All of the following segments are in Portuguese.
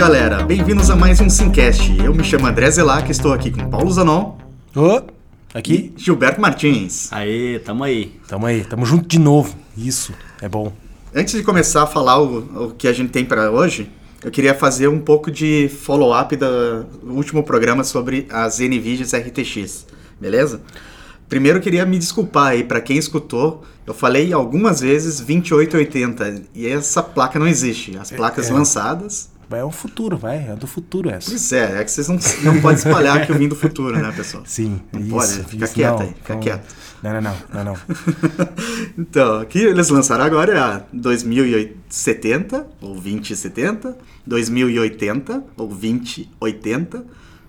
galera, bem-vindos a mais um Simcast. Eu me chamo André Zelac, estou aqui com Paulo Zanon Ô, aqui? e Gilberto Martins. Aê, tamo aí. Tamo aí, tamo junto de novo. Isso, é bom. Antes de começar a falar o, o que a gente tem para hoje, eu queria fazer um pouco de follow-up do último programa sobre as NVIDIAs RTX, beleza? Primeiro eu queria me desculpar aí para quem escutou. Eu falei algumas vezes 2880 e essa placa não existe. As placas é. lançadas. É o futuro, vai. É do futuro essa. Pois é, é que vocês não, não podem espalhar que eu vim do futuro, né, pessoal? Sim, Não isso. pode, fica isso, quieto não, aí, fica não. quieto. Não, não, não, não, não. então, aqui eles lançaram agora é a 2070 ou 2070, 2080 ou 2080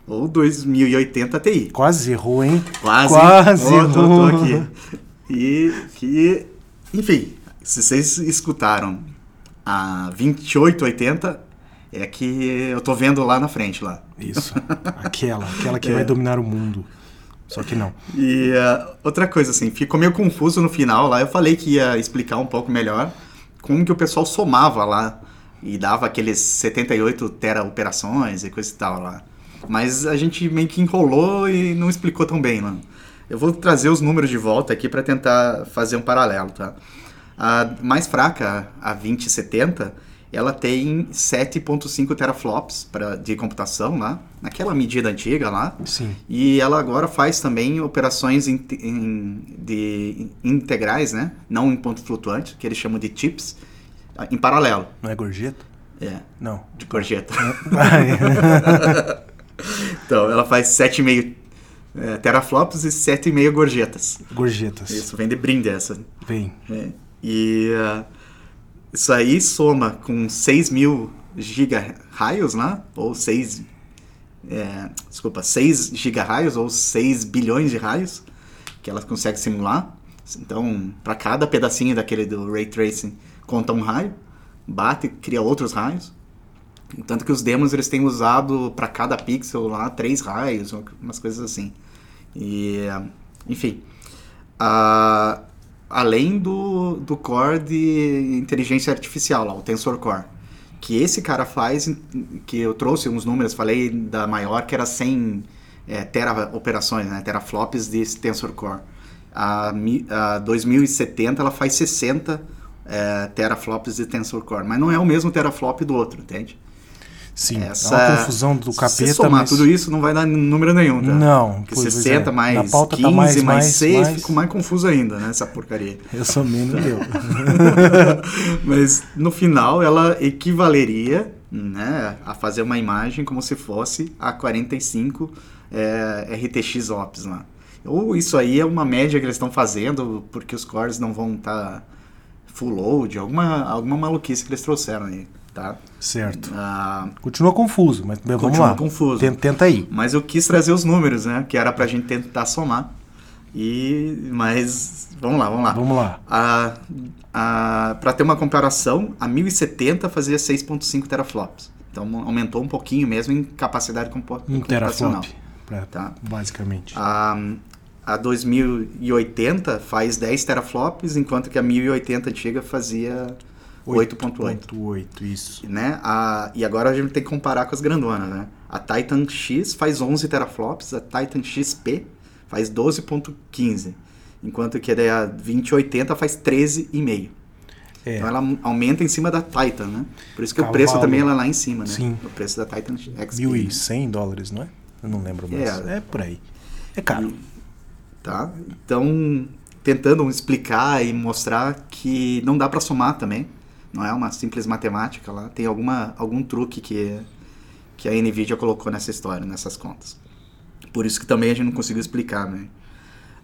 ou 2080 Ti. Quase errou, hein? Quase, Quase Ó, tô, tô errou. aqui. E que, enfim, se vocês escutaram a 2880 é que eu tô vendo lá na frente lá. Isso. Aquela, aquela que É. vai dominar o mundo. Só que não. E ah, outra coisa, assim, ficou meio confuso no final lá. Eu falei que ia explicar um pouco melhor como que o pessoal somava lá e dava aqueles 78 tera operações e coisa e tal lá. Mas a gente meio que enrolou e não explicou tão bem, mano. Eu vou trazer os números de volta aqui para tentar fazer um paralelo, tá? A mais fraca, a 2070, ela tem 7.5 teraflops pra, de computação lá, naquela medida antiga lá. Sim. E ela agora faz também operações in- em- de integrais, né? Não em ponto flutuante, que eles chamam de chips, em paralelo. Não é gorjeta? É, Não. de gorjeta. Então, ela faz 7,5 é, teraflops e 7,5 gorjetas. Gorjetas. Isso, vem de brinde essa. Vem. É. E ah, isso aí soma com 6 mil gigarraios lá, ou 6. É, desculpa, 6 gigarraios ou 6 bilhões de raios que ela consegue simular. Então, para cada pedacinho daquele do Ray Tracing, conta um raio, bate, cria outros raios. Tanto que os demos eles têm usado para cada pixel lá três raios, umas coisas assim. E, enfim, a- além do, do core de inteligência artificial, lá, o Tensor Core, que esse cara faz, que eu trouxe uns números, falei da maior que era 100 é, tera operações, né, teraflops de Tensor Core. A, a 2070 ela faz 60 é, teraflops de Tensor Core, mas não é o mesmo teraflop do outro, entende? Sim. Essa, é uma confusão do Se capeta, somar mas... tudo isso não vai dar número nenhum, tá? Não, Porque pois 60 é. mais Na pauta 15 tá mais, mais, mais, 6 mais. ficou mais confuso ainda, né? Essa porcaria. Eu sou menos eu. Mas no final ela equivaleria né, a fazer uma imagem como se fosse a 45 é, RTX Ops lá. Ou isso aí é uma média que eles estão fazendo porque os cores não vão estar full load, alguma, alguma maluquice que eles trouxeram aí, tá? certo. Ah, Continua confuso, mas vamos Continua lá. confuso. Tenta, tenta aí. Mas eu quis trazer os números, né? Que era pra gente tentar somar. E. Mas. Vamos lá, vamos lá. Vamos lá. A, a, para ter uma comparação, a 1070 fazia 6.5 teraflops. Então aumentou um pouquinho mesmo em capacidade compo- Um computacional. teraflop, pra- Tá. basicamente. A, a 2080 faz 10 teraflops, enquanto que a 1080 antiga fazia 8.8. 8.8, isso. Né? A, e agora a gente tem que comparar com as grandonas, né? A Titan X faz 11 teraflops, a Titan XP faz 12.15, enquanto que a 2080 faz 13,5. É, Então ela aumenta em cima da Titan, né? Por isso que o Cavalo. preço também ela é lá em cima, né? Sim. O preço da Titan XP. né? 1.100 dólares, não é? Eu não lembro mais. É. É, por aí. É caro. Tá? Então, tentando explicar e mostrar que não dá para somar também. Não é uma simples matemática lá. Tem alguma, algum truque que, que a NVIDIA colocou nessa história, nessas contas. Por isso que também a gente não conseguiu explicar, né?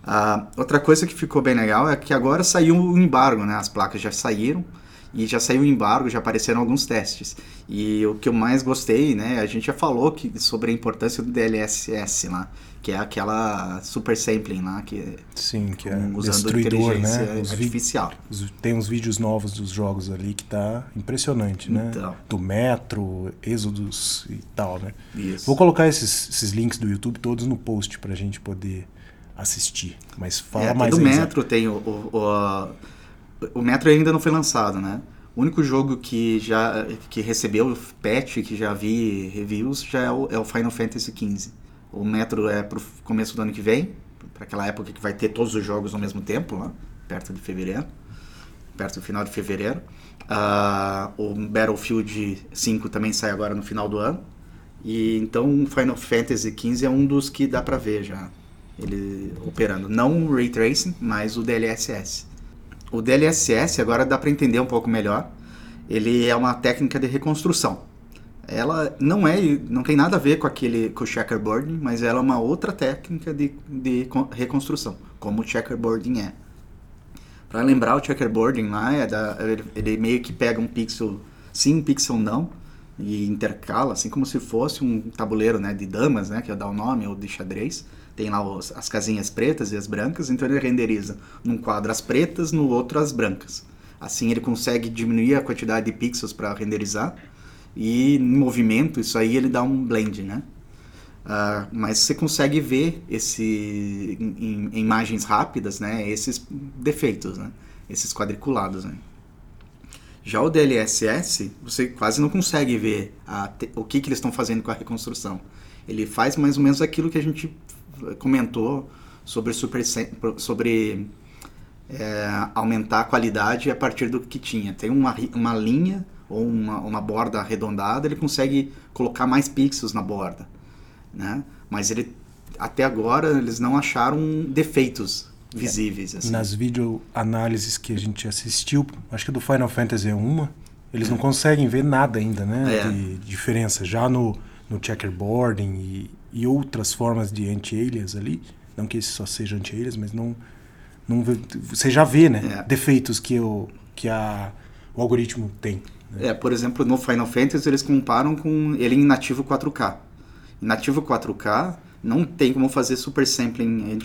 Ah, outra coisa que ficou bem legal é que agora saiu o embargo, né? As placas já saíram e já saiu o embargo, já apareceram alguns testes. E o que eu mais gostei, né? A gente já falou que, sobre a importância do DLSS lá, que é aquela super sampling lá, que Sim, que é usando destruidor, inteligência né? Os artificial. tem uns vídeos novos dos jogos ali que tá impressionante, né? Então. Do Metro, Êxodos e tal, né? Isso. Vou colocar esses, esses links do YouTube todos no post pra gente poder assistir. Mas fala é, mais do aí. Metro tem o, o, o, o Metro ainda não foi lançado, né? O único jogo que já que recebeu patch, que já vi reviews, já é o, é o Final Fantasy XV. O Metro é pro começo do ano que vem, para aquela época que vai ter todos os jogos ao mesmo tempo, lá, perto de fevereiro, perto do final de fevereiro. Uh, o Battlefield 5 também sai agora no final do ano. E então Final Fantasy XV é um dos que dá para ver já ele operando. Não o Ray Tracing, mas o DLSS. O DLSS agora dá para entender um pouco melhor. Ele é uma técnica de reconstrução. Ela não é, não tem nada a ver com aquele com o checkerboarding, mas ela é uma outra técnica de, de reconstrução, como o checkerboarding é. Para lembrar o checkerboarding lá, é da, ele, ele meio que pega um pixel sim, um pixel não, e intercala, assim como se fosse um tabuleiro né, de damas, né, que é dar o nome, ou de xadrez. Tem lá os, as casinhas pretas e as brancas, então ele renderiza num quadro as pretas, no outro as brancas. Assim ele consegue diminuir a quantidade de pixels para renderizar e em movimento isso aí ele dá um blend, né? Uh, mas você consegue ver esse em, em, imagens rápidas, né? Esses defeitos, né? Esses quadriculados, né? Já o DLSS, você quase não consegue ver a, o que, que eles estão fazendo com a reconstrução. Ele faz mais ou menos aquilo que a gente comentou sobre, super, sobre é, aumentar a qualidade a partir do que tinha. Tem uma, uma linha ou uma, uma borda arredondada, ele consegue colocar mais pixels na borda. Né? Mas ele, até agora eles não acharam defeitos visíveis. Assim. Nas videoanálises que a gente assistiu, acho que do Final Fantasy é uma, eles é. não conseguem ver nada ainda, né? É. De diferença. Já no, no checkerboarding e, e outras formas de anti-alias ali, não que esse só seja anti-alias, mas não, não você já vê, né? É. Defeitos que, o, que a, o algoritmo tem. Né? É, por exemplo, no Final Fantasy eles comparam com ele em nativo 4K. Em nativo 4K, não tem como fazer super sampling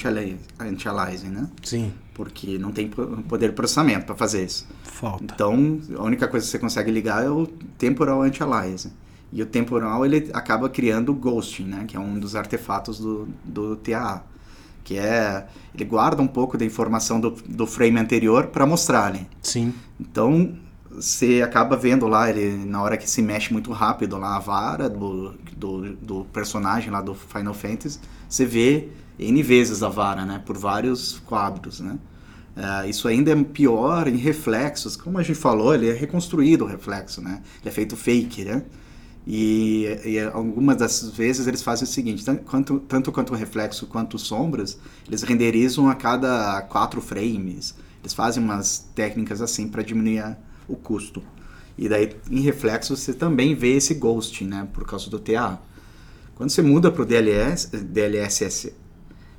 anti-aliasing, né? Sim. Porque não tem poder de processamento para fazer isso. Falta. Então, a única coisa que você consegue ligar é o temporal anti-aliasing. E o temporal ele acaba criando ghosting, né? Que é um dos artefatos do, do TAA. Que é. Ele guarda um pouco da informação do, do frame anterior para mostrar ali. Sim. Então, você acaba vendo lá, ele na hora que se mexe muito rápido lá a vara do, do, do personagem lá do Final Fantasy, você vê N vezes a vara, né? Por vários quadros, né? Uh, isso ainda é pior em reflexos. Como a gente falou, ele é reconstruído o reflexo, né? Ele é feito fake, né? E, e algumas das vezes eles fazem o seguinte, tanto quanto, tanto quanto o reflexo quanto sombras, eles renderizam a cada quatro frames. Eles fazem umas técnicas assim para diminuir a, o custo. E daí, em reflexo, você também vê esse ghosting, né? Por causa do TA. Quando você muda para o DLS, DLSS,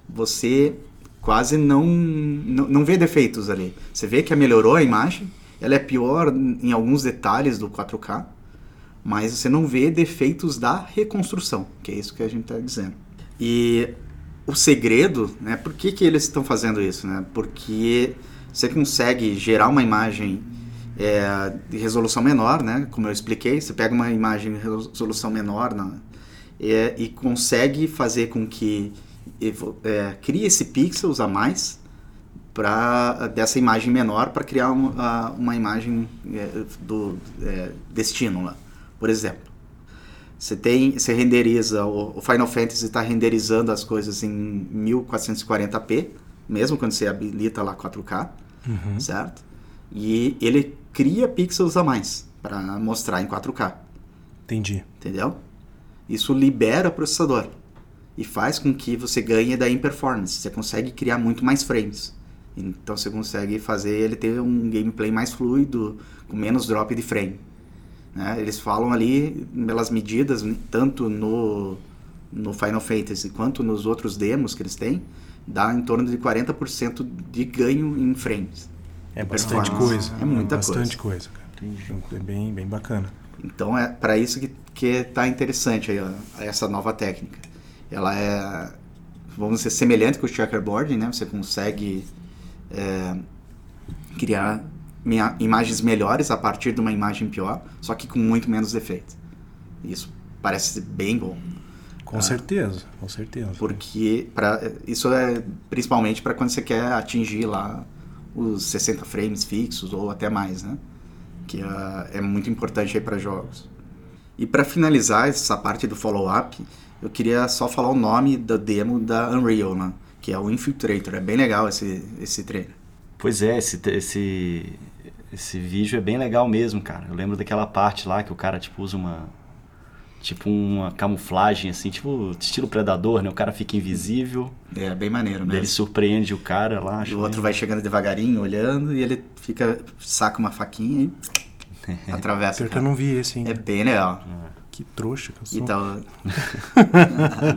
você quase não, não, não vê defeitos ali. Você vê que melhorou a imagem, ela é pior em alguns detalhes do 4K, mas você não vê defeitos da reconstrução, que é isso que a gente está dizendo. E o segredo, né? Por que, que eles estão fazendo isso, né? Porque você consegue gerar uma imagem é, de resolução menor, né? Como eu expliquei, você pega uma imagem de resolução menor na, é, e consegue fazer com que é, crie esse pixels a mais para dessa imagem menor para criar uma, uma imagem é, do é, destino lá, por exemplo. Você tem, você renderiza o, o Final Fantasy está renderizando as coisas em 1440p, mesmo quando você habilita lá 4K, uhum. certo? E ele cria pixels a mais para mostrar em 4K. Entendi. Entendeu? Isso libera o processador e faz com que você ganhe daí em performance. Você consegue criar muito mais frames. Então você consegue fazer ele ter um gameplay mais fluido, com menos drop de frame. Né? Eles falam ali pelas medidas, tanto no, no Final Fantasy quanto nos outros demos que eles têm, dá em torno de 40% de ganho em frames. É bastante coisa. É muita é bastante coisa. coisa cara. É bem, bem bacana. Então é para isso que que tá interessante aí, ó, essa nova técnica. Ela é, vamos dizer, semelhante com o checkerboard, né? Você consegue é, criar imagens melhores a partir de uma imagem pior, só que com muito menos defeito. Isso parece bem bom. Com ah, certeza, com certeza. Porque para isso é principalmente para quando você quer atingir lá os 60 frames fixos ou até mais, né? que uh, é muito importante aí para jogos. E para finalizar essa parte do follow-up, eu queria só falar o nome da demo da Unreal, né? que é o Infiltrator. É bem legal esse, esse trailer. Pois é, esse, esse, esse vídeo é bem legal mesmo, cara. Eu lembro daquela parte lá que o cara tipo usa uma tipo uma camuflagem assim, tipo estilo predador, né? O cara fica invisível. É, bem maneiro mesmo. Ele surpreende o cara lá. o outro vai chegando devagarinho, olhando, e ele fica saca uma faquinha e atravessa. Pior que eu não vi esse, hein? É bem legal. Que trouxa que eu sou. Então...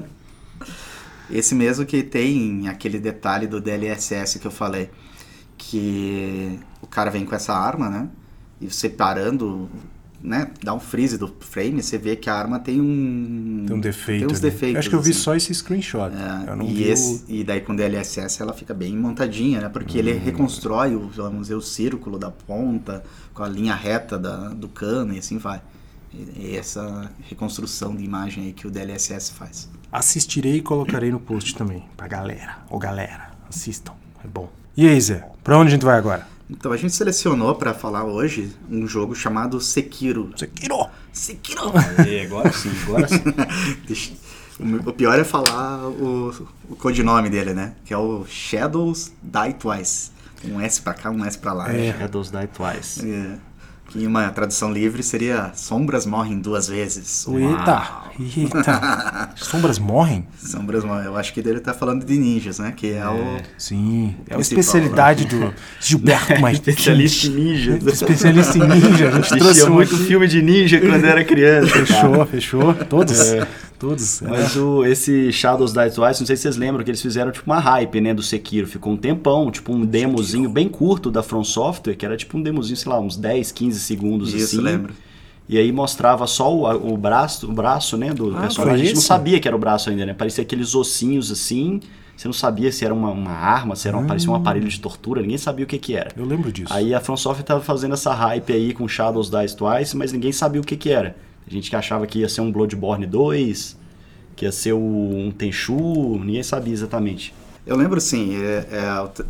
esse mesmo que tem aquele detalhe do DLSS que eu falei, que o cara vem com essa arma, né? E você parando né, dá um freeze do frame, você vê que a arma tem um. Tem um defeito. Tem uns defeitos. Acho que eu vi assim. só esse screenshot. É, eu não e, vi esse, o... e daí com DLSS ela fica bem montadinha, né? Porque ele reconstrói o, vamos dizer, o círculo da ponta, com a linha reta da, do cano e assim vai. E, e essa reconstrução de imagem aí que o DLSS faz. Assistirei e colocarei no post também. Pra galera. Ô galera, assistam. É bom. E aí, Zé? Pra onde a gente vai agora? Então a gente selecionou para falar hoje um jogo chamado Sekiro. Sekiro! Sekiro! Aê, agora sim, agora sim. O pior é falar o, o codinome dele, né? Que é o Shadows Die Twice. Um S pra cá, um S pra lá. É. Shadows Die Twice. É. Que uma tradução livre seria Sombras morrem duas vezes. Eita! Eita! Sombras morrem? Sombras morrem. Eu acho que ele tá falando de ninjas, né? Que é, o. Sim. É a especialidade do Gilberto Martins. Especialista em ninja. Especialista em ninja. A gente trouxe Assistia muito filme de ninja quando era criança. cara. Fechou, fechou. Todos. É. Todos. Mas o, esse Shadows Die Twice, não sei se vocês lembram que eles fizeram tipo uma hype, né, do Sekiro. Ficou um tempão, tipo um demozinho bem curto da From Software, que era tipo um demozinho, sei lá, uns 10, 15 segundos Isso, assim. lembro. E aí mostrava só o, o braço, o braço, né, do Ah, personagem. A gente não sabia que era o braço ainda, né? Parecia aqueles ossinhos assim. Você não sabia se era uma, uma arma, se era um, parecia um aparelho de tortura, ninguém sabia o que que era. Eu lembro disso. Aí a From Software tava fazendo essa hype aí com Shadows Die Twice, mas ninguém sabia o que que era. A gente que achava que ia ser um Bloodborne 2, que ia ser o- um Tenchu, ninguém sabia exatamente. Eu lembro sim, é-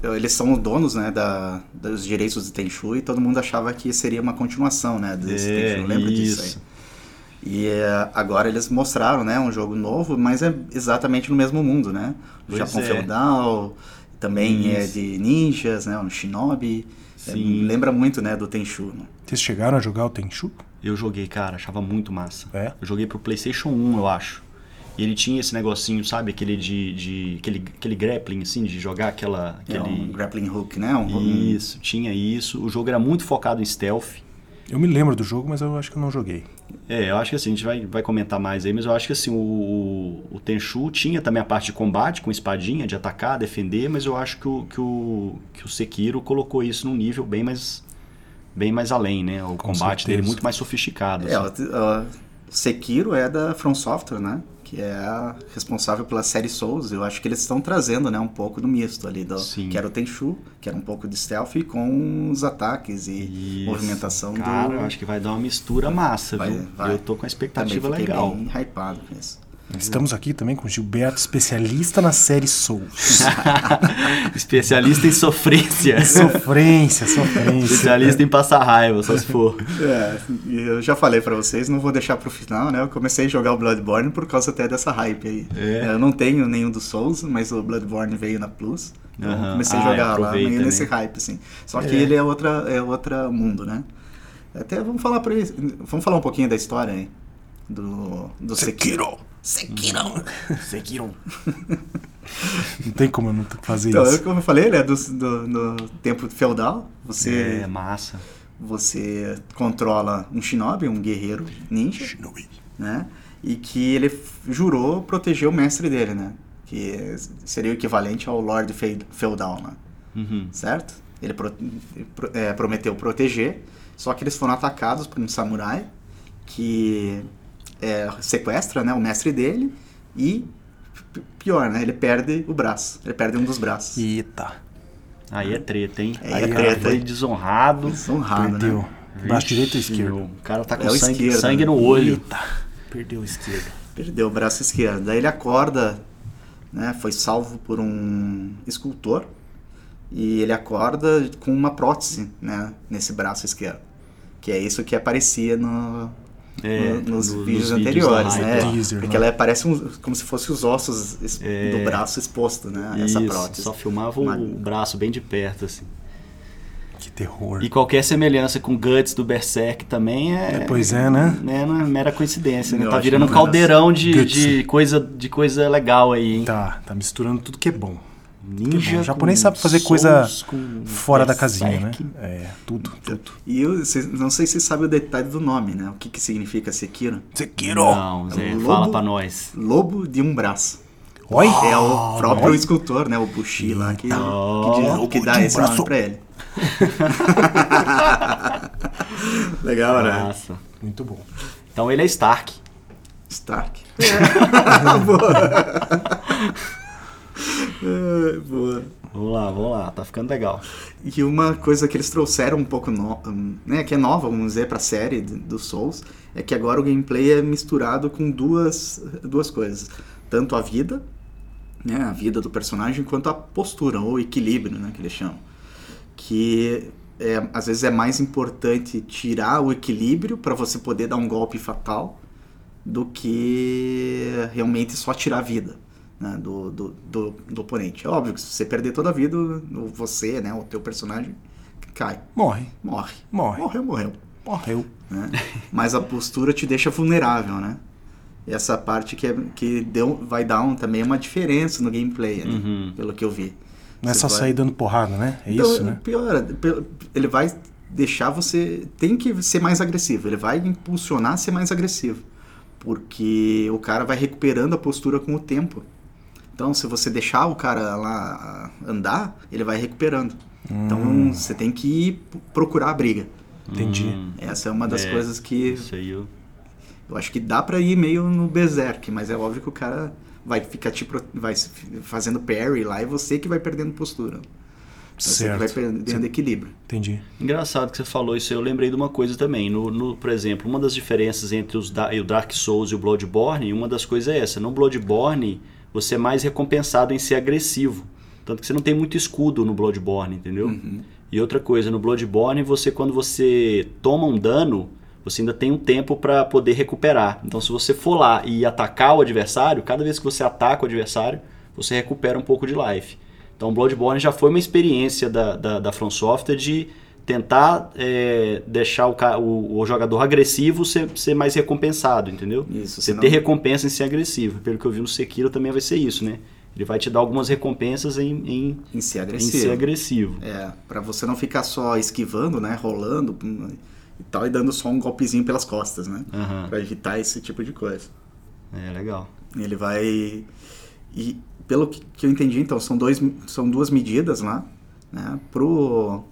é, eles são os donos né, da, dos direitos do Tenchu e todo mundo achava que seria uma continuação né, desse É, Tenchu. Eu lembro disso isso. aí. E é, agora eles mostraram né, um jogo novo, mas é exatamente no mesmo mundo, né? O Pois Japão é. feudal, também é Isso. de ninjas, né? Um shinobi. É, lembra muito né, do Tenchu. Né? Vocês chegaram a jogar o Tenchu? Eu joguei, cara, achava muito massa. É? Eu joguei pro PlayStation 1, eu acho. E ele tinha esse negocinho, sabe, aquele de, de aquele, aquele grappling assim, de jogar aquela É aquele um grappling hook, né? Um, Isso, tinha isso. O jogo era muito focado em stealth. Eu me lembro do jogo, mas eu acho que eu não joguei. É, eu acho que assim, a gente vai, vai comentar mais aí, mas eu acho que assim, o, o, o Tenchu tinha também a parte de combate com espadinha, de atacar, defender, mas eu acho que o, que o, que o Sekiro colocou isso num nível bem mais, bem mais além, né? O Com combate certeza. dele muito mais sofisticado. É, assim. o, o Sekiro é da From Software, né? Que é a responsável pela série Souls. Eu acho que eles estão trazendo, né, um pouco do misto ali do Sim. que era o Tenchu, que era um pouco de stealth com os ataques e Isso. movimentação Cara, do eu acho que vai dar uma mistura massa, Vai- viu? vai. Eu tô com a expectativa fiquei legal. bem hypado com isso. Estamos aqui também com o Gilberto, especialista na série Souls. Especialista em sofrência. sofrência, sofrência. Especialista em passar raiva, só se for. É, eu já falei pra vocês, não vou deixar pro final, né? Eu comecei a jogar o Bloodborne por causa até dessa hype aí. É. Eu não tenho nenhum dos Souls, mas o Bloodborne veio na Plus. Então eu Aham. comecei Ah, a jogar lá, aproveita, meio nesse né? hype, assim. Só que É. ele é outra, é outra mundo, né? Até vamos falar pra ele, vamos falar um pouquinho da história aí. Do, do Sekiro. Sekiro! Sekiro. Não tem como eu não fazer Então, isso. como eu falei, ele é do, do, do tempo feudal. Você, É, massa. você controla um shinobi, um guerreiro ninja. né? E que ele jurou proteger o mestre dele, né? Que seria o equivalente ao Lord Fe- Feudal, né? Uhum. Certo? Ele pro- pro- é, prometeu proteger, só que eles foram atacados por um samurai que é, sequestra né, o mestre dele e, pior, né? Ele perde o braço. Ele perde um dos braços. Eita, Aí é treta, hein? Aí Aí é treta, foi desonrado. Desonrado, perdeu. né? Braço direito ou esquerdo? O cara tá com É o sangue, esquerdo, sangue né? no olho. Eita, perdeu o esquerdo. Perdeu o braço esquerdo. Daí ele acorda, né? Foi salvo por um escultor. E ele acorda com uma prótese, né? Nesse braço esquerdo. Que é isso que aparecia no, É, no- nos no- vídeos nos anteriores, né? Teaser, Porque né? ela parece um- como se fosse os ossos es- É. do braço exposto, né? Essa Isso, prótese. só filmava o Mas- braço bem de perto, assim. Que terror. E qualquer semelhança com Guts do Berserk também é. É, pois é, né? né, não é mera coincidência, né? Eu Tá virando um caldeirão de, de, coisa, de coisa legal aí, hein? Tá, tá misturando tudo que é bom. Ninja. O japonês sabe fazer coisa Souls, com Fora da casinha, né? É, tudo, tudo. E eu não sei se você sabe o detalhe do nome, né? O que, que significa Sekiro? Sekiro! Não, Zé, Lobo- fala pra nós. Lobo de um braço. Oi! É o próprio olha. escultor, né? O Bushi lá, que, Oh. que, diz- que dá esse nome braço. pra ele. Legal, né? Nossa. Muito bom. Então ele é Stark. Stark. boa. É, boa. Vamos lá, vamos lá, tá ficando legal. E uma coisa que eles trouxeram um pouco, no, né, que é nova, vamos dizer, pra série do do Souls, é que agora o gameplay é misturado com duas, duas coisas. Tanto a vida, né, a vida do personagem, quanto a postura, ou equilíbrio, né, que eles chamam. Que é, às vezes é mais importante tirar o equilíbrio para você poder dar um golpe fatal do que realmente só tirar a vida né, do, do, do, do oponente. É óbvio que se você perder toda a vida, você, né, o teu personagem, cai, Morre. morre. Morre. Morreu, morreu. Morreu. né? Mas a postura te deixa vulnerável, né? E essa parte que, é, que deu, vai dar um, também uma diferença no gameplay, ali, Uhum. pelo que eu vi. Não é só vai- sair dando porrada, né? É então, isso, né? Pior, ele vai deixar você. Tem que ser mais agressivo. Ele vai impulsionar a ser mais agressivo. Porque o cara vai recuperando a postura com o tempo. Então, se você deixar o cara lá andar, ele vai recuperando. Hum. Então, você tem que ir procurar a briga. Entendi. Hum, Essa é uma das É, coisas que isso aí eu... eu acho que dá pra ir meio no berserk, mas é óbvio que o cara vai ficar te pro- vai fazendo parry lá e você que vai perdendo postura. Você que vai perdendo equilíbrio. Entendi. Engraçado que você falou isso, aí, eu lembrei de uma coisa também. No, no- por exemplo, uma das diferenças entre os da- o Dark Souls e o Bloodborne, uma das coisas é essa. No Bloodborne, você é mais recompensado em ser agressivo. Tanto que você não tem muito escudo no Bloodborne, entendeu? Uhum. E outra coisa, no Bloodborne, você quando você toma um dano, você ainda tem um tempo para poder recuperar. Então, se você for lá e atacar o adversário, cada vez que você ataca o adversário, você recupera um pouco de life. Então, Bloodborne já foi uma experiência da, da, da From Software de tentar é, deixar o, o, o jogador agressivo ser, ser mais recompensado, entendeu? Isso, Você senão- ter recompensa em ser agressivo. Pelo que eu vi no Sekiro também vai ser isso, né? Ele vai te dar algumas recompensas em, em, Em ser em agressivo. ser agressivo. É, pra você não ficar só esquivando, né, rolando e tal, e dando só um golpezinho pelas costas, né? Aham. Pra evitar esse tipo de coisa. É legal. Ele vai. E pelo que que eu entendi, então, são, dois, são duas medidas lá, né? Pro.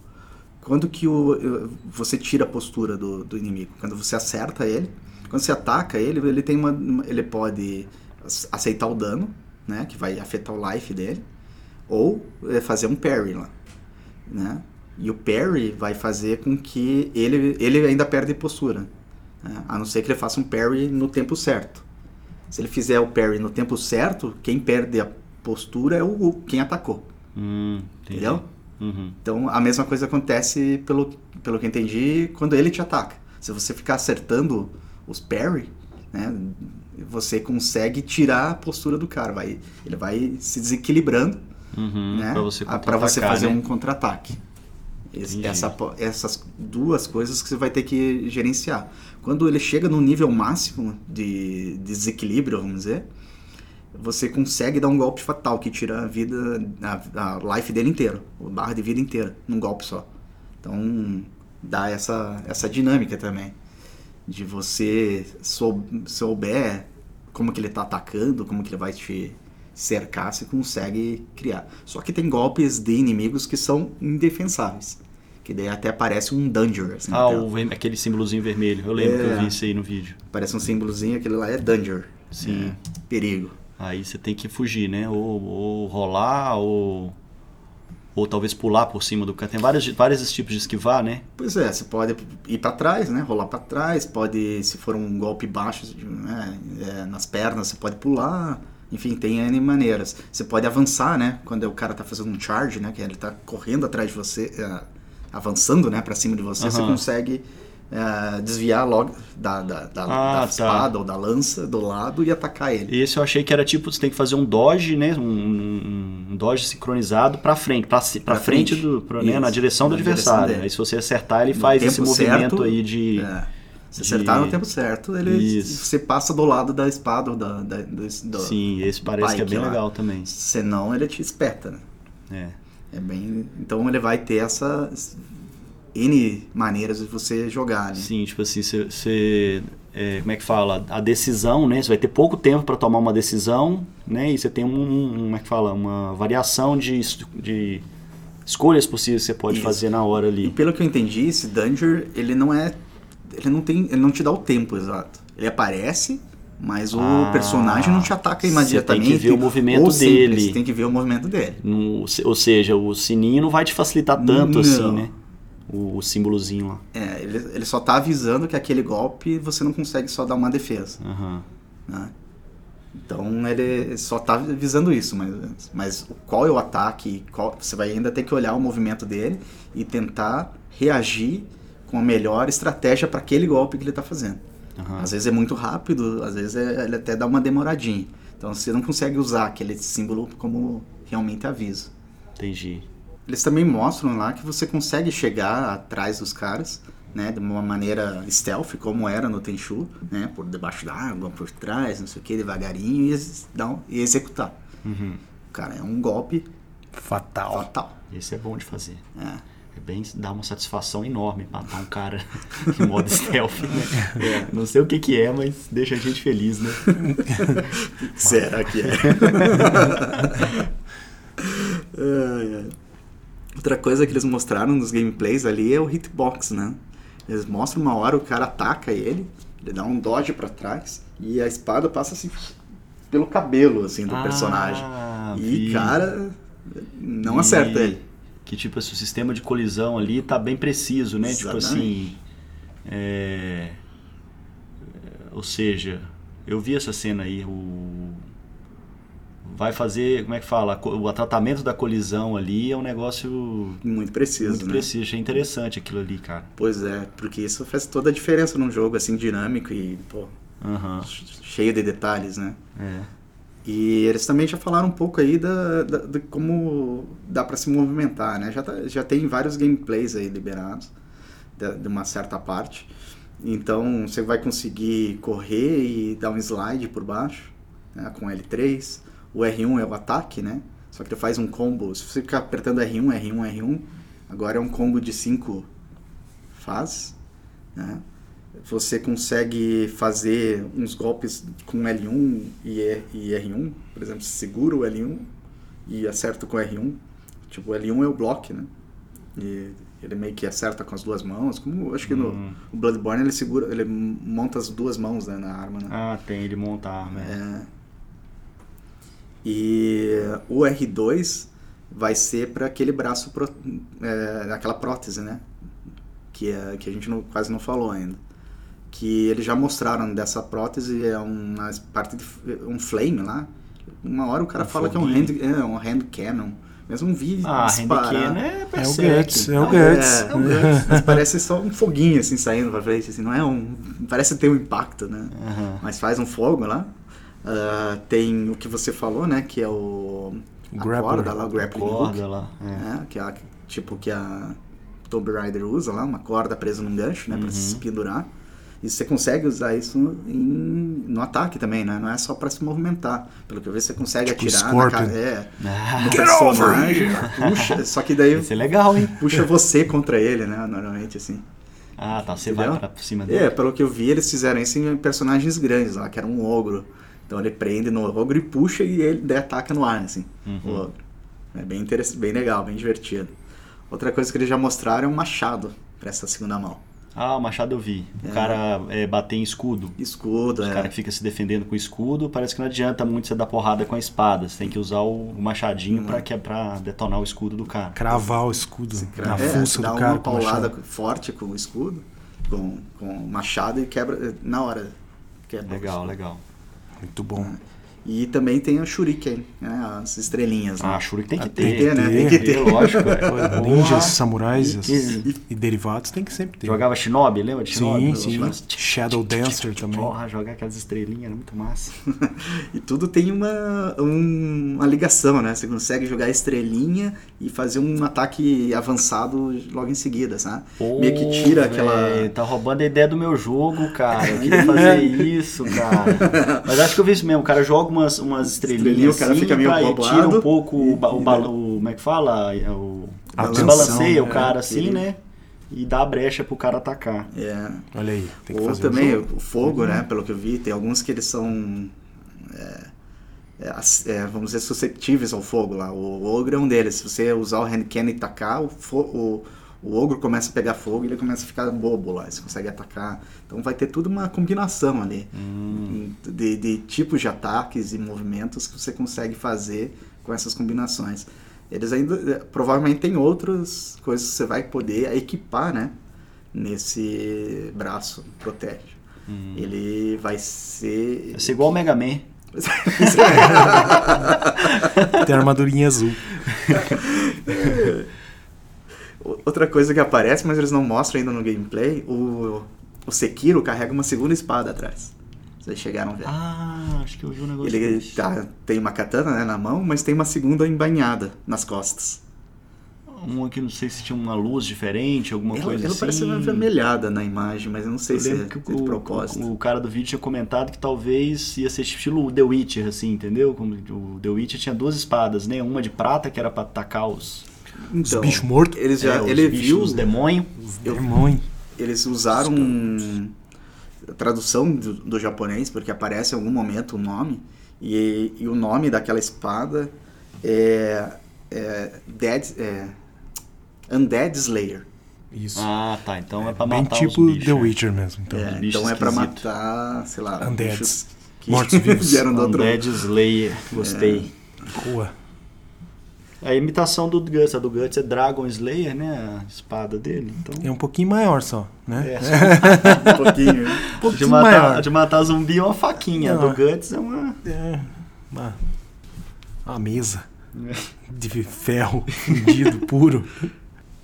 Quando que o, você tira a postura do, do inimigo? Quando você acerta ele, quando você ataca ele, ele tem uma. Ele pode ac- aceitar o dano, né? Que vai afetar o life dele. Ou é, fazer um parry lá. Né? E o parry vai fazer com que ele, ele ainda perde postura. né? A não ser que ele faça um parry no tempo certo. Se ele fizer o parry no tempo certo, quem perde a postura é o, quem atacou. Hum. Entendeu? Uhum. Então a mesma coisa acontece, pelo, pelo que entendi, quando ele te ataca. Se você ficar acertando os parry, né, você consegue tirar a postura do cara. Vai, ele vai se desequilibrando Uhum, né, pra você você fazer né? um contra-ataque. Essa, essas duas coisas que você vai ter que gerenciar. Quando ele chega no nível máximo de desequilíbrio, vamos dizer, você consegue dar um golpe fatal que tira a vida, a, a life dele inteiro, o barra de vida inteira, num golpe só. Então dá essa, essa dinâmica também. De você sou, souber como que ele tá atacando, como que ele vai te cercar, você consegue criar. Só que tem golpes de inimigos que são indefensáveis. Que daí até aparece um Danger. Assim, Ah, o aquele símbolozinho vermelho. Eu lembro que eu É. vi isso aí no vídeo. Aparece um símbolozinho, aquele lá é Danger. Sim. É, perigo. Aí você tem que fugir, né? Ou, ou rolar, ou. Ou talvez pular por cima do cara. Tem vários, vários tipos de esquivar, né? Pois é, você pode ir para trás, né? Rolar para trás, pode, se for um golpe baixo né? é, nas pernas, você pode pular. Enfim, tem N maneiras. Você pode avançar, né? Quando o cara tá fazendo um charge, né? Que ele tá correndo atrás de você, é, avançando, né? Para cima de você, você Aham. consegue é, desviar logo da, da, da, Ah, da tá. espada ou da lança do lado e atacar ele. Esse eu achei que era tipo, você tem que fazer um dodge, né? Um, um- dodge sincronizado pra frente, pra, ci- pra Pra frente, frente. do, pra- né, na direção do na direção adversário. dele. Aí se você acertar, ele No faz esse movimento certo, aí de. É. Se de- acertar no tempo certo, ele Isso. você passa do lado da espada ou da, da, do, do- Sim, esse parece que é bem lá. legal também. Senão ele te espeta, né? É. É bem. Então ele vai ter essas N maneiras de você jogar, né? Sim, tipo assim, você. é, como é que fala? A decisão, né? Você vai ter pouco tempo pra tomar uma decisão, né? E você tem um, um- como é que fala? Uma variação de, de escolhas possíveis que você pode Isso. fazer na hora E ali. pelo que eu entendi, esse Danger, ele não é. Ele não tem. Ele não te dá o tempo exato. Ele aparece, mas o Ah, personagem não te ataca você tem imediatamente. que ver o movimento dele. Você tem que ver o movimento dele. No- ou seja, o sininho não vai te facilitar tanto Não. assim, né? O, o símbolozinho lá. É, ele, ele só tá avisando que aquele golpe você não consegue só dar uma defesa. Aham. né? Então ele só tá avisando isso, mas, mas qual é o ataque, qual- você vai ainda ter que olhar o movimento dele e tentar reagir com a melhor estratégia para aquele golpe que ele tá fazendo. aham. Às vezes é muito rápido, às vezes é- ele até dá uma demoradinha. Então você não consegue usar aquele símbolo como realmente avisa. Entendi. Eles também mostram lá que você consegue chegar atrás dos caras, né, de uma maneira stealth, como era no Tenchu, né, por debaixo da água, por trás, não sei o que, devagarinho, e, um- e executar. Uhum. Cara, é um golpe Fatal. fatal. Esse é bom de fazer. É. É bem, dá uma satisfação enorme matar um cara em modo stealth, né? Não sei o que que é, mas deixa a gente feliz, né? Será que é? Ai, ai. Outra coisa que eles mostraram nos gameplays ali é o hitbox, né? Eles mostram uma hora o cara ataca ele, ele dá um dodge pra trás e a espada passa assim pelo cabelo assim do Ah, personagem. vi. E cara não E acerta ele. Que tipo assim, o sistema de colisão ali tá bem preciso, né? Tipo assim. Exatamente. é, Ou seja, eu vi essa cena aí, o. Vai fazer, como é que fala? O tratamento da colisão ali é um negócio Muito preciso, muito né? preciso. Achei interessante aquilo ali, cara. Pois é, porque isso faz toda a diferença num jogo assim dinâmico e pô, Aham. cheio de detalhes, né? É. E eles também já falaram um pouco aí da, da- de como dá para se movimentar, né? Já, tá- já tem vários gameplays aí liberados de, de uma certa parte. Então você vai conseguir correr e dar um slide por baixo né? com L3. O R1 é o ataque, né? Só que ele faz um combo. Se você ficar apertando R1, R1, R1, agora é um combo de 5 fases, né? Você consegue fazer uns golpes com L1 e R- e R1, por exemplo, segura o L1 e acerta com R1. Tipo, o L1 é o bloco, né? E ele meio que acerta com as duas mãos, como acho que no Hum. o Bloodborne ele segura, ele monta as duas mãos né, na arma, né? Ah, tem, ele monta a arma. é. É. E o R2 vai ser para aquele braço, pro, é, aquela prótese, né? Que, é, que a gente não- quase não falou ainda. Que eles já mostraram dessa prótese, é uma parte de um flame lá. Uma hora o cara Um fala que é um hand, foguinho. é um hand cannon. Mas eu não vi Ah, disparar. Handicam é É o Berserk. Guts, é o Guts. É, é um Guts, mas parece só um foguinho assim saindo pra frente, assim, não é um. Parece ter um impacto, né? Aham. Mas faz um fogo lá. Ah, tem o que você falou, né? Que é o. O corda lá, o grappling hook. Lá. é. né, que é a, tipo que a Tomb Raider usa lá, uma corda presa num gancho, né? Pra Uhum. se pendurar. E você consegue usar isso em- no ataque também, né? Não é só pra se movimentar. Pelo que eu vi, você consegue Tipo atirar na, Scorpion. ca- é, Ah, no Get personagem, puxa. Só que daí Isso é legal, hein? puxa você contra ele, né? Normalmente, assim. Ah, tá. Você Entendeu? vai pra cima dele. É, pelo que eu vi, eles fizeram isso em personagens grandes lá, que era um ogro. Então ele prende no ogro e puxa e ele ataca no ar, assim, Uhum. o ogro. É bem, interess- bem legal, bem divertido. Outra coisa que eles já mostraram é um machado pra essa segunda mão. Ah, o machado eu vi. O É. cara é, bater em escudo. Escudo, O é. cara que fica se defendendo com escudo, parece que não adianta muito você dar porrada com a espada. Você tem que usar o o machadinho Hum. pra, que é pra detonar o escudo do cara. Cravar o escudo na é, fuça dá do uma cara com o paulada machado. forte com o escudo, com, com o machado e quebra na hora. Quebra o Legal, legal. Muito bom. E também tem o Shuriken, né? As estrelinhas. Ah, né? Shuriken tem que Ah, ter. Tem que ter, né? Tem que ter. Lógico, é. Ninjas, samurais E- e, e derivados tem que sempre ter. Jogava Shinobi, lembra de Shinobi? Sim, sim. Shadow Dancer também. Porra, jogar aquelas estrelinhas era muito massa. E tudo tem uma, um- uma ligação, né? Você consegue jogar estrelinha e fazer um ataque avançado logo em seguida, sabe? Meio que tira Pô, aquela. Tá roubando a ideia do meu jogo, cara. Eu queria fazer isso, cara. Mas acho que eu vi isso mesmo. O cara joga umas, umas Estrelinha, estrelinhas o cara assim, fica meio pra- e tira um pouco o, ba- o, E- ba- o- Como é que fala? É O, Atenção, desbalanceia o né? cara assim, né? E dá a brecha pro cara atacar. É. Olha aí, tem que Ou fazer também um o fogo, né? Pelo que eu vi, tem alguns que eles são. é, é, é, vamos dizer, susceptíveis ao fogo lá. O ogro é um deles. Se você usar o hand cannon e tacar, o, o, o ogro começa a pegar fogo e ele começa a ficar bobo lá. Você consegue atacar. Então vai ter tudo uma combinação ali de, de tipos de ataques e movimentos que você consegue fazer com essas combinações. Eles ainda eh, provavelmente tem outras coisas que você vai poder equipar, né? Nesse braço protege. Ele vai ser. Vai ser igual o Mega Man. Tem armadurinha azul. Outra coisa que aparece, mas eles não mostram ainda no gameplay, o, o Sekiro carrega uma segunda espada atrás. Vocês chegaram a ver. Ah, acho que eu vi um negócio Ele desse. tá, tem uma katana né, na mão, mas tem uma segunda embainhada nas costas. Um aqui, não sei se tinha uma luz diferente, alguma Ela, coisa ela assim. parece uma avermelhada na imagem, mas eu não sei Eu se, é que de o, propósito. o, o cara do vídeo tinha comentado que talvez ia ser estilo The Witcher, assim, entendeu? Como o The Witcher tinha duas espadas, né? Uma de prata, que era pra atacar os, Então, bichos mortos. Eles já, é, os ele bichos, viu, os demônios. eu- Demônio. eles usaram a tradução do, do japonês, porque aparece em algum momento o nome, e, e o nome daquela espada é, é, Dead, é Undead Slayer. Isso. Ah, tá. Então é, pra Bem matar tipo os bichos. The Witcher mesmo. Então. É, bicho então é pra matar, sei lá, Undeads. Mortos-vivos. vieram do outro Undead Slayer. Gostei. Boa. A imitação do Guts, a do Guts é Dragon Slayer, né? A espada dele. Então. É um pouquinho maior só, né? É, um pouquinho. Um de, pouquinho matar, maior. de matar zumbi é uma faquinha. A Não, do Guts é uma. É, uma, uma mesa de ferro fundido, puro.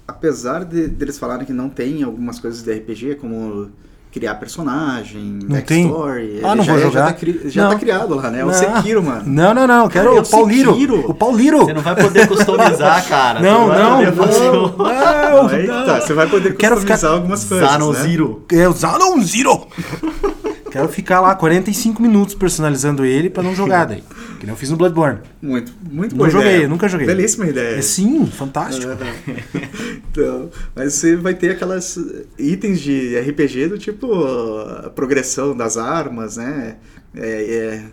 Apesar de, deles falarem que não tem algumas coisas de RPG, como criar personagem, Não tem? backstory, Ah, ele não já, vou é- já jogar? tá, cri- já Não. tá criado lá, né? É o Não. Sekiro, mano. Não, não, não. eu Quero Cara, é o o Pauliro. Sekiro. O Pauliro. Você não vai poder customizar, cara. Não, não, não, não, que não. tá, você vai poder Quero customizar ficar- algumas coisas, Zanon né? Zero. É o Zanon Zero. Quero ficar lá 45 minutos personalizando ele pra não jogar daí. Que nem eu fiz no Bloodborne. Muito, muito Não boa joguei, ideia. eu nunca joguei. Belíssima ideia. É sim, fantástico. Então, mas você vai ter aquelas itens de RPG do tipo a progressão das armas, né? É, é,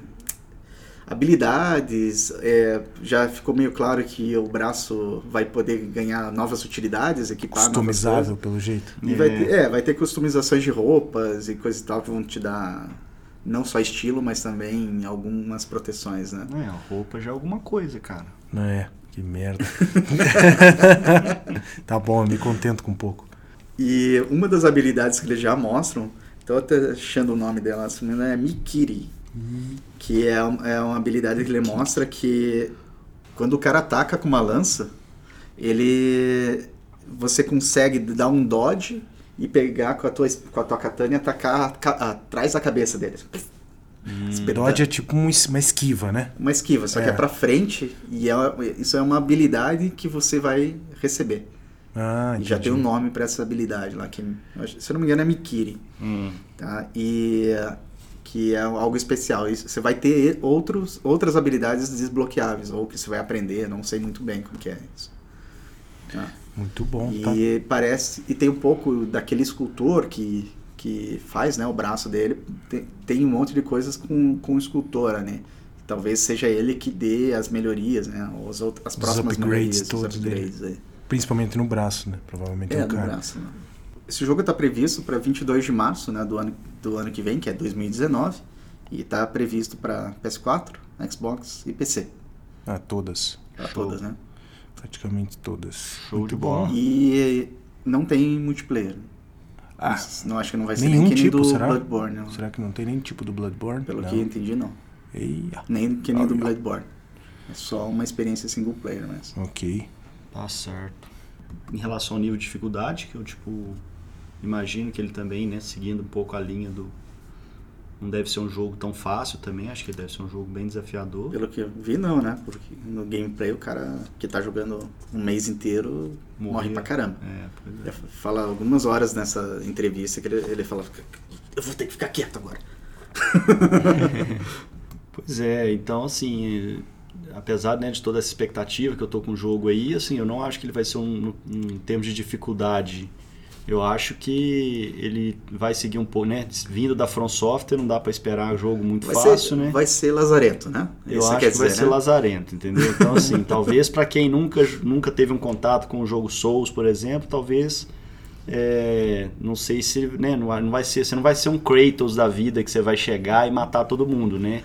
habilidades. é, já ficou meio claro que o braço vai poder ganhar novas utilidades, equipar Customizável, coisas. pelo jeito. E vai ter, é, vai ter customizações de roupas e coisa e tal que vão te dar não só estilo, mas também algumas proteções, né? É, a roupa já é alguma coisa, cara. Não é? Que merda. tá bom, eu me contento com um pouco. E uma das habilidades que eles já mostram, tô até achando o nome dela, se não me engano, é Mikiri. Que é, é uma habilidade que ele mostra que quando o cara ataca com uma lança, ele. Você consegue dar um dodge e pegar com a tua, com a tua katana e atacar atrás da cabeça dele. Espetando. Dodge é tipo um uma esquiva, né? Uma esquiva, só que É. é pra frente e é, isso é uma habilidade que você vai receber. Ah, E já tem um entendi. nome pra essa habilidade lá, que se eu não me engano é Mikiri. Tá? E que é algo especial. Isso, você vai ter outros, outras habilidades desbloqueáveis, ou que você vai aprender, não sei muito bem como que é isso. Tá? Muito bom, tá? E parece. E tem um pouco daquele escultor que, que faz né, o braço dele. Tem, tem um monte de coisas com, com escultora, né? Talvez seja ele que dê as melhorias, né? As, outras, as próximas upgrades melhorias, os todos dele. upgrades. aí. Principalmente no braço, né? Provavelmente É, no do cara. braço. né? Esse jogo está previsto para 22 de março né, do, ano, do ano que vem, que é 2019. E está previsto para PS4, Xbox e PC. Ah, todas. Para todas, né? Praticamente todas. Show Muito de bom. bola. E não tem multiplayer. Ah, não acho que não vai ser nenhum nem que nem tipo, do será? Bloodborne. não. Será que não tem nem tipo do Bloodborne? Pelo não. que eu entendi, não. Eia. Nem que nem do Bloodborne. É só uma experiência single player mesmo. Ok. Tá certo. Em relação ao nível de dificuldade, que eu, tipo, imagino que ele também, né, seguindo um pouco a linha do... Não deve ser um jogo tão fácil também, acho que deve ser um jogo bem desafiador. Pelo que vi, não, né? Porque no gameplay o cara que tá jogando um mês inteiro morre pra caramba. É, pois é. Ele fala algumas horas nessa entrevista que ele, ele fala: Eu vou ter que ficar quieto agora. Pois é, então assim, apesar né, de toda essa expectativa que eu tô com o jogo aí, assim, eu não acho que ele vai ser um, um em termos de dificuldade. Eu acho que ele vai seguir um pouco, né? Vindo da From Software, não dá pra esperar um jogo muito Vai, fácil, ser, né? vai ser lazarento, né? Eu Isso acho quer que vai dizer, ser né? lazarento, entendeu? Então, assim, talvez para quem nunca, nunca teve um contato com o jogo Souls, por exemplo, talvez. é, não sei se. Né, vai- não vai ser, você não vai ser um Kratos da vida que você vai chegar e matar todo mundo, né?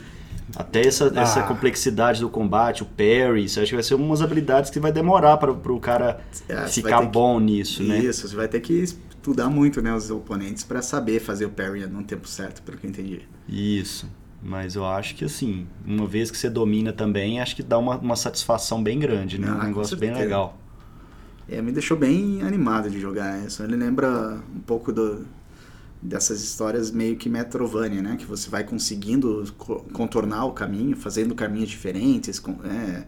Até essa, essa Ah. complexidade do combate, o parry, isso acho que vai ser umas habilidades que vai demorar para o cara vai ficar ter que- bom nisso, né? Isso, você vai ter que estudar muito né, os oponentes pra saber fazer o parry no tempo certo, pelo que eu entendi. Isso. Mas eu acho que assim, uma vez que você domina também, acho que dá uma, uma satisfação bem grande, né? Ah, um negócio bem legal. É, me deixou bem animado de jogar isso. Ele lembra um pouco do, dessas histórias meio que Metrovania, né? Que você vai conseguindo co- contornar o caminho, fazendo caminhos diferentes. com- é,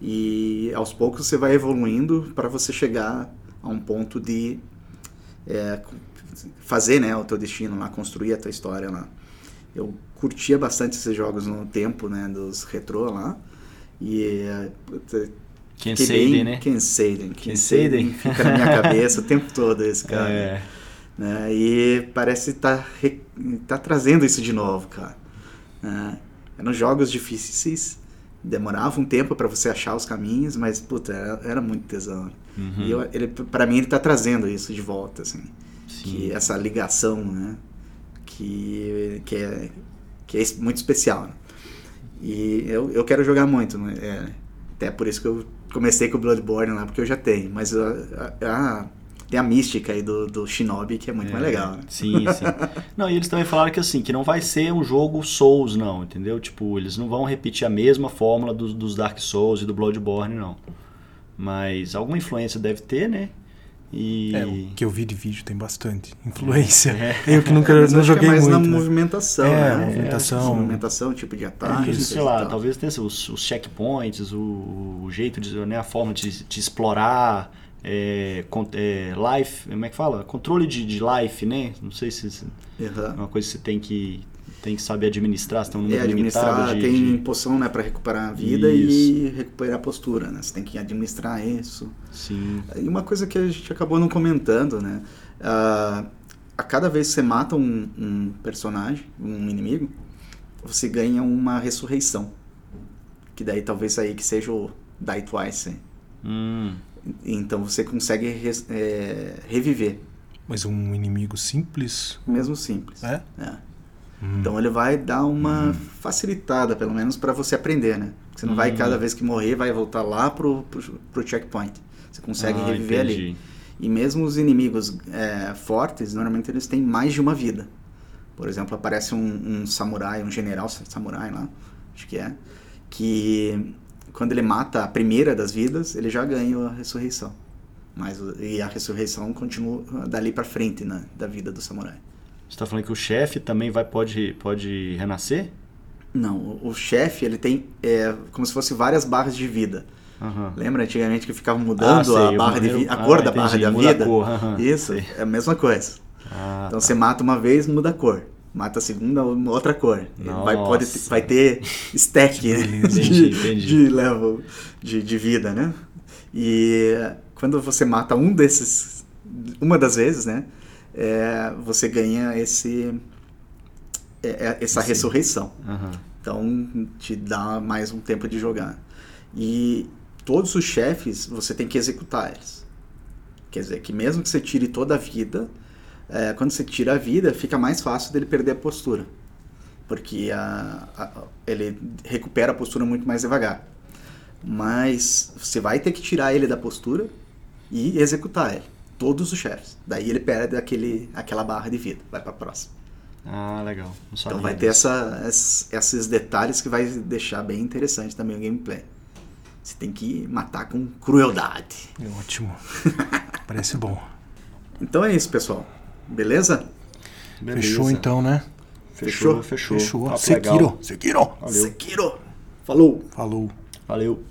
e aos poucos você vai evoluindo para você chegar a um ponto de é, fazer né, o teu destino lá, construir a tua história lá. Eu curtia bastante esses jogos no tempo, né, dos retrô lá. E é, puta, Ken Fiquei Seiden, bem- né? Ken Seiden. Ken Ken Seiden Seiden. fica na minha cabeça o tempo todo esse cara. É. Né? E parece estar tá trazendo isso de novo, cara. Né? Eram jogos difíceis, demorava um tempo para você achar os caminhos, mas puta, era, era muito tesão. Uhum. E eu, ele, para mim ele tá trazendo isso de volta, assim. Sim. Que essa ligação, né? Que, que, é, que é muito especial. né? E eu, eu quero jogar muito, né? É, até por isso que eu comecei com o Bloodborne lá, porque eu já tenho. Mas a, a- a- tem a mística aí do, do Shinobi, que é muito mais É, legal, né? Sim, sim. Não, e eles também falaram que assim, que não vai ser um jogo Souls, não, entendeu? Tipo, eles não vão repetir a mesma fórmula dos, dos Dark Souls e do Bloodborne, não. Mas alguma influência deve ter, né? E. É, o que eu vi de vídeo tem bastante influência. É. Eu que nunca não que joguei é mais muito. na né? movimentação, É, né? movimentação. Movimentação, tipo de ataque. Isso, coisa sei lá, tal. talvez tenha os, os checkpoints, o, o jeito de, né, a forma de, de explorar, é, é, life, como é que fala? Controle de, de life, né? Não sei se se é Aham. uma coisa que você tem que, tem que saber administrar, se tem um número É, administrar, limitado de... tem de- poção né, para recuperar a vida e recuperar a postura, né? Você tem que administrar isso. Sim. E uma coisa que a gente acabou não comentando, né? Ah, a cada vez que você mata um, um personagem, um inimigo, você ganha uma ressurreição. Que daí talvez aí que seja o Die Twice. Hum, Então você consegue res- é, reviver, Mas um inimigo simples. mesmo simples. É? É. Hum. Então ele vai dar uma facilitada, pelo menos, para você aprender, né? Você não vai Hum. cada vez que morrer, vai voltar lá pro, pro, pro checkpoint. Você consegue ah, reviver ali. entendi. E mesmo os inimigos é, fortes, normalmente eles têm mais de uma vida. Por exemplo, aparece um, um samurai, um general samurai lá, acho que é, que quando ele mata a primeira das vidas, ele já ganha a ressurreição. Mas, e a ressurreição continua dali pra frente, né, da vida do samurai. Você tá falando que o chefe também vai, pode, pode renascer? Não, o, o chefe, ele tem é, como se fosse várias barras de vida. Aham. Lembra antigamente que ficava mudando Ah, a sei, barra de eu- a ah, cor da barra entendi, da muda a vida? cor, aham, Isso, sei. é a mesma coisa. Ah, Então tá. você mata uma vez, muda a cor. Mata a segunda, uma outra cor. Vai, pode, vai ter stack né, de, Entendi, de level de, de vida, né? E quando você mata um desses, uma das vezes, né? é, você ganha esse, é, é, essa Sim. ressurreição. Aham. Então te dá mais um tempo de jogar. E todos os chefes você tem que executar eles. Quer dizer, que mesmo que você tire toda a vida, é, quando você tira a vida, fica mais fácil dele perder a postura. Porque a- a- ele recupera a postura muito mais devagar. Mas você vai ter que tirar ele da postura e executar ele. Todos os chefes. Daí ele perde aquele, aquela barra de vida. Vai pra próxima. Ah, legal. então vai ter essa, esses detalhes que vai deixar bem interessante também o gameplay. Você tem que matar com crueldade. Ótimo. Parece bom. Então é isso, pessoal. Beleza? Beleza. Fechou então, né? Fechou, fechou. Fechou. Sekiro. Sekiro. Sekiro. Falou. Falou. Valeu.